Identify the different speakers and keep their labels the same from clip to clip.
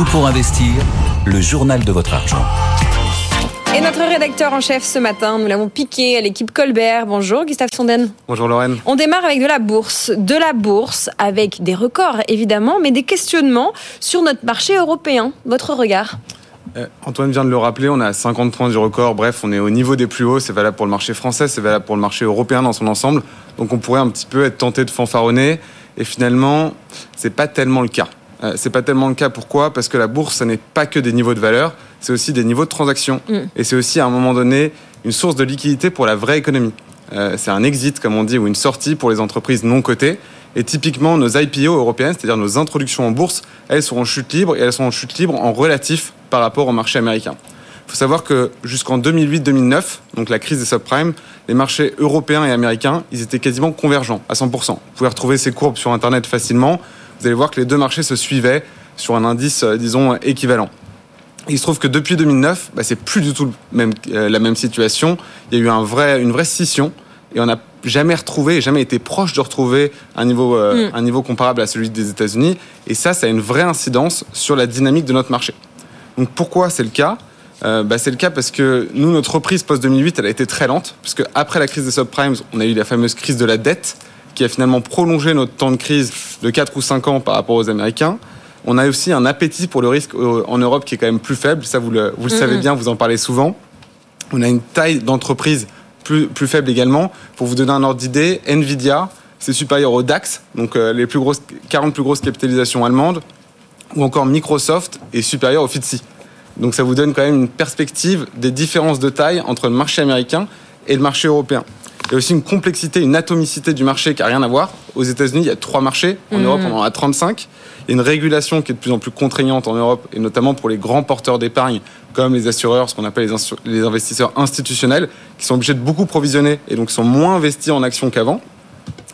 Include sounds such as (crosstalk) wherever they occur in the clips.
Speaker 1: Tout pour investir, le journal de votre argent.
Speaker 2: Et notre rédacteur en chef ce matin, nous l'avons piqué à l'équipe Colbert. Bonjour Gustave Sonden.
Speaker 3: Bonjour Lorraine.
Speaker 2: On démarre avec de la bourse. De la bourse, avec des records évidemment, mais des questionnements sur notre marché européen. Votre regard
Speaker 3: euh, Antoine vient de le rappeler, on est à 50 points du record. Bref, on est au niveau des plus hauts. C'est valable pour le marché français, c'est valable pour le marché européen dans son ensemble. Donc on pourrait un petit peu être tenté de fanfaronner. Et finalement, c'est pas tellement le cas. Euh, c'est pas tellement le cas. Pourquoi? Parce que la bourse, ce n'est pas que des niveaux de valeur, c'est aussi des niveaux de transaction. Mm. Et c'est aussi à un moment donné une source de liquidité pour la vraie économie. Euh, c'est un exit, comme on dit, ou une sortie pour les entreprises non cotées. Et typiquement, nos IPO européennes, c'est-à-dire nos introductions en bourse, elles seront en chute libre et elles sont en chute libre en relatif par rapport au marché américain. Il faut savoir que jusqu'en 2008-2009, donc la crise des subprimes, les marchés européens et américains, ils étaient quasiment convergents à 100%. Vous pouvez retrouver ces courbes sur Internet facilement vous allez voir que les deux marchés se suivaient sur un indice, euh, disons, équivalent. il se trouve que depuis 2009, bah, c'est plus du tout même, euh, la même situation. Il y a eu un vrai, une vraie scission et on n'a jamais retrouvé, jamais été proche de retrouver un niveau, euh, mm. un niveau comparable à celui des États-Unis. Et ça, ça a une vraie incidence sur la dynamique de notre marché. Donc pourquoi c'est le cas? Bah, c'est le cas parce que nous, notre reprise post-2008, elle a été très lente, puisque après la crise des subprimes, on a eu la fameuse crise de la dette, qui a finalement prolongé notre temps de crise de 4 ou 5 ans par rapport aux Américains. On a aussi un appétit pour le risque euh, en Europe qui est quand même plus faible. Ça, vous le, vous le savez bien, vous en parlez souvent. On a une taille d'entreprise plus, plus faible également. Pour vous donner un ordre d'idée, Nvidia, c'est supérieur au DAX, donc euh, les plus grosses, 40 plus grosses capitalisations allemandes, ou encore Microsoft est supérieur au FTSE. Donc ça vous donne quand même une perspective des différences de taille entre le marché américain et le marché européen. Il y a aussi une complexité, une atomicité du marché qui n'a rien à voir. Aux États-Unis, il y a trois marchés. En mmh. Europe, on en a 35. Il y a une régulation qui est de plus en plus contraignante en Europe, et notamment pour les grands porteurs d'épargne, comme les assureurs, ce qu'on appelle les, investisseurs institutionnels, qui sont obligés de beaucoup provisionner et donc sont moins investis en actions qu'avant.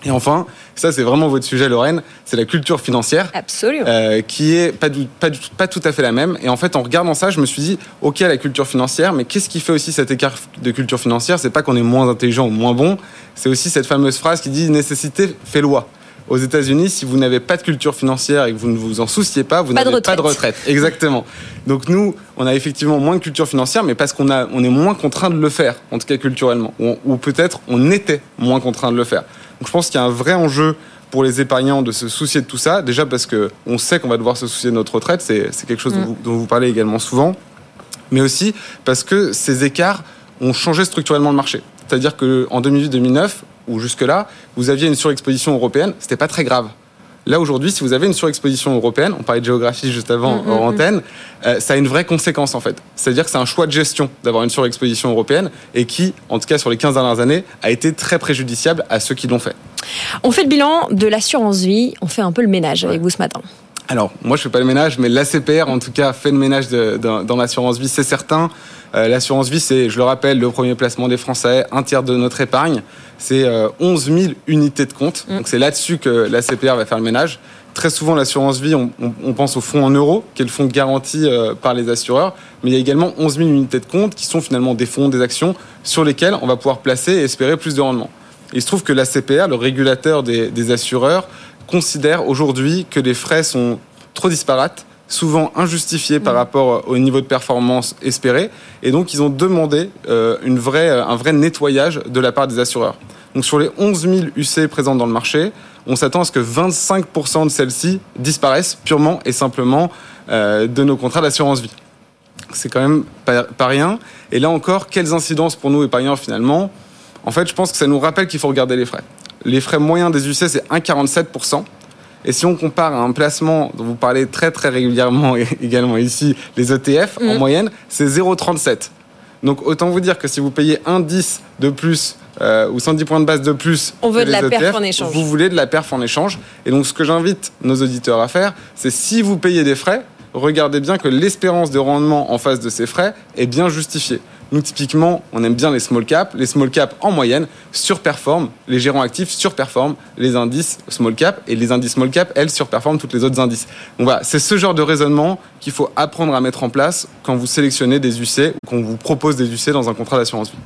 Speaker 3: Et enfin, ça c'est vraiment votre sujet Lorraine, c'est la culture financière.
Speaker 2: Absolument.
Speaker 3: Euh, qui est pas, pas, pas, tout à fait la même. Et en fait, en regardant ça, je me suis dit, ok, la culture financière, mais qu'est-ce qui fait aussi cet écart de culture financière? C'est pas qu'on est moins intelligent ou moins bon, c'est aussi cette fameuse phrase qui dit nécessité fait loi. Aux États-Unis, si vous n'avez pas de culture financière et que vous ne vous en souciez pas, vous n'avez pas de retraite. Exactement. Donc nous, on a effectivement moins de culture financière, mais parce qu'on a, on est moins contraint de le faire, en tout cas culturellement, ou, ou peut-être on était moins contraint de le faire. Donc je pense qu'il y a un vrai enjeu pour les épargnants de se soucier de tout ça. Déjà parce qu'on sait qu'on va devoir se soucier de notre retraite, c'est quelque chose mm. dont, vous, parlez également souvent. Mais aussi parce que ces écarts ont changé structurellement le marché. C'est-à-dire qu'en 2008-2009, ou jusque-là, vous aviez une surexposition européenne, c'était pas très grave. Là, aujourd'hui, si vous avez une surexposition européenne, on parlait de géographie juste avant mm, mm, hors antenne, euh, ça a une vraie conséquence en fait. C'est-à-dire que c'est un choix de gestion d'avoir une surexposition européenne et qui, en tout cas sur les 15 dernières années, a été très préjudiciable à ceux qui l'ont fait.
Speaker 2: On fait le bilan de l'assurance vie, on fait un peu le ménage avec vous ce matin.
Speaker 3: Alors, moi, je fais pas le ménage, mais l'ACPR, en tout cas, fait le ménage dans l'assurance vie, c'est certain. Euh, l'assurance vie, c'est, je le rappelle, le premier placement des Français, un tiers de notre épargne. C'est 11 euh, 000 unités de compte. Mm. Donc, c'est là-dessus que l'ACPR va faire le ménage. Très souvent, l'assurance vie, on, pense au fonds en euros, qui est le fonds garanti euh, par les assureurs. Mais il y a également 11 000 unités de compte qui sont finalement des fonds, des actions sur lesquelles on va pouvoir placer et espérer plus de rendement. Il se trouve que l'ACPR, le régulateur des assureurs, considère aujourd'hui que les frais sont trop disparates, souvent injustifiés par mm. rapport au niveau de performance espéré, et donc ils ont demandé euh, une vraie, euh, un vrai nettoyage de la part des assureurs. Donc sur les 11 000 UC présentes dans le marché, on s'attend à ce que 25% de celles-ci disparaissent purement et simplement euh, de nos contrats d'assurance vie. C'est quand même pas, pas, rien. Et là encore, quelles incidences pour nous épargnants finalement? En fait, je pense que ça nous rappelle qu'il faut regarder les frais. Les frais moyens des UC, c'est 1,47%. Et si on compare à un placement dont vous parlez très très régulièrement (laughs) également ici, les ETF, en mm. moyenne, c'est 0,37. Donc autant vous dire que si vous payez un 10 de plus euh, ou 110 points de base de plus,
Speaker 2: on veut de la
Speaker 3: perf
Speaker 2: e en échange.
Speaker 3: Vous voulez de la perf en échange. Et donc ce que j'invite nos auditeurs à faire, c'est si vous payez des frais, regardez bien que l'espérance de rendement en face de ces frais est bien justifiée. Nous, typiquement, on aime bien les small caps. Les small caps, en moyenne, surperforment, les gérants actifs surperforment les indices small cap et les indices small cap, elles, surperforment toutes les autres indices. Donc voilà, c'est ce genre de raisonnement qu'il faut apprendre à mettre en place quand vous sélectionnez des UC ou qu'on vous propose des UC dans un contrat d'assurance vie.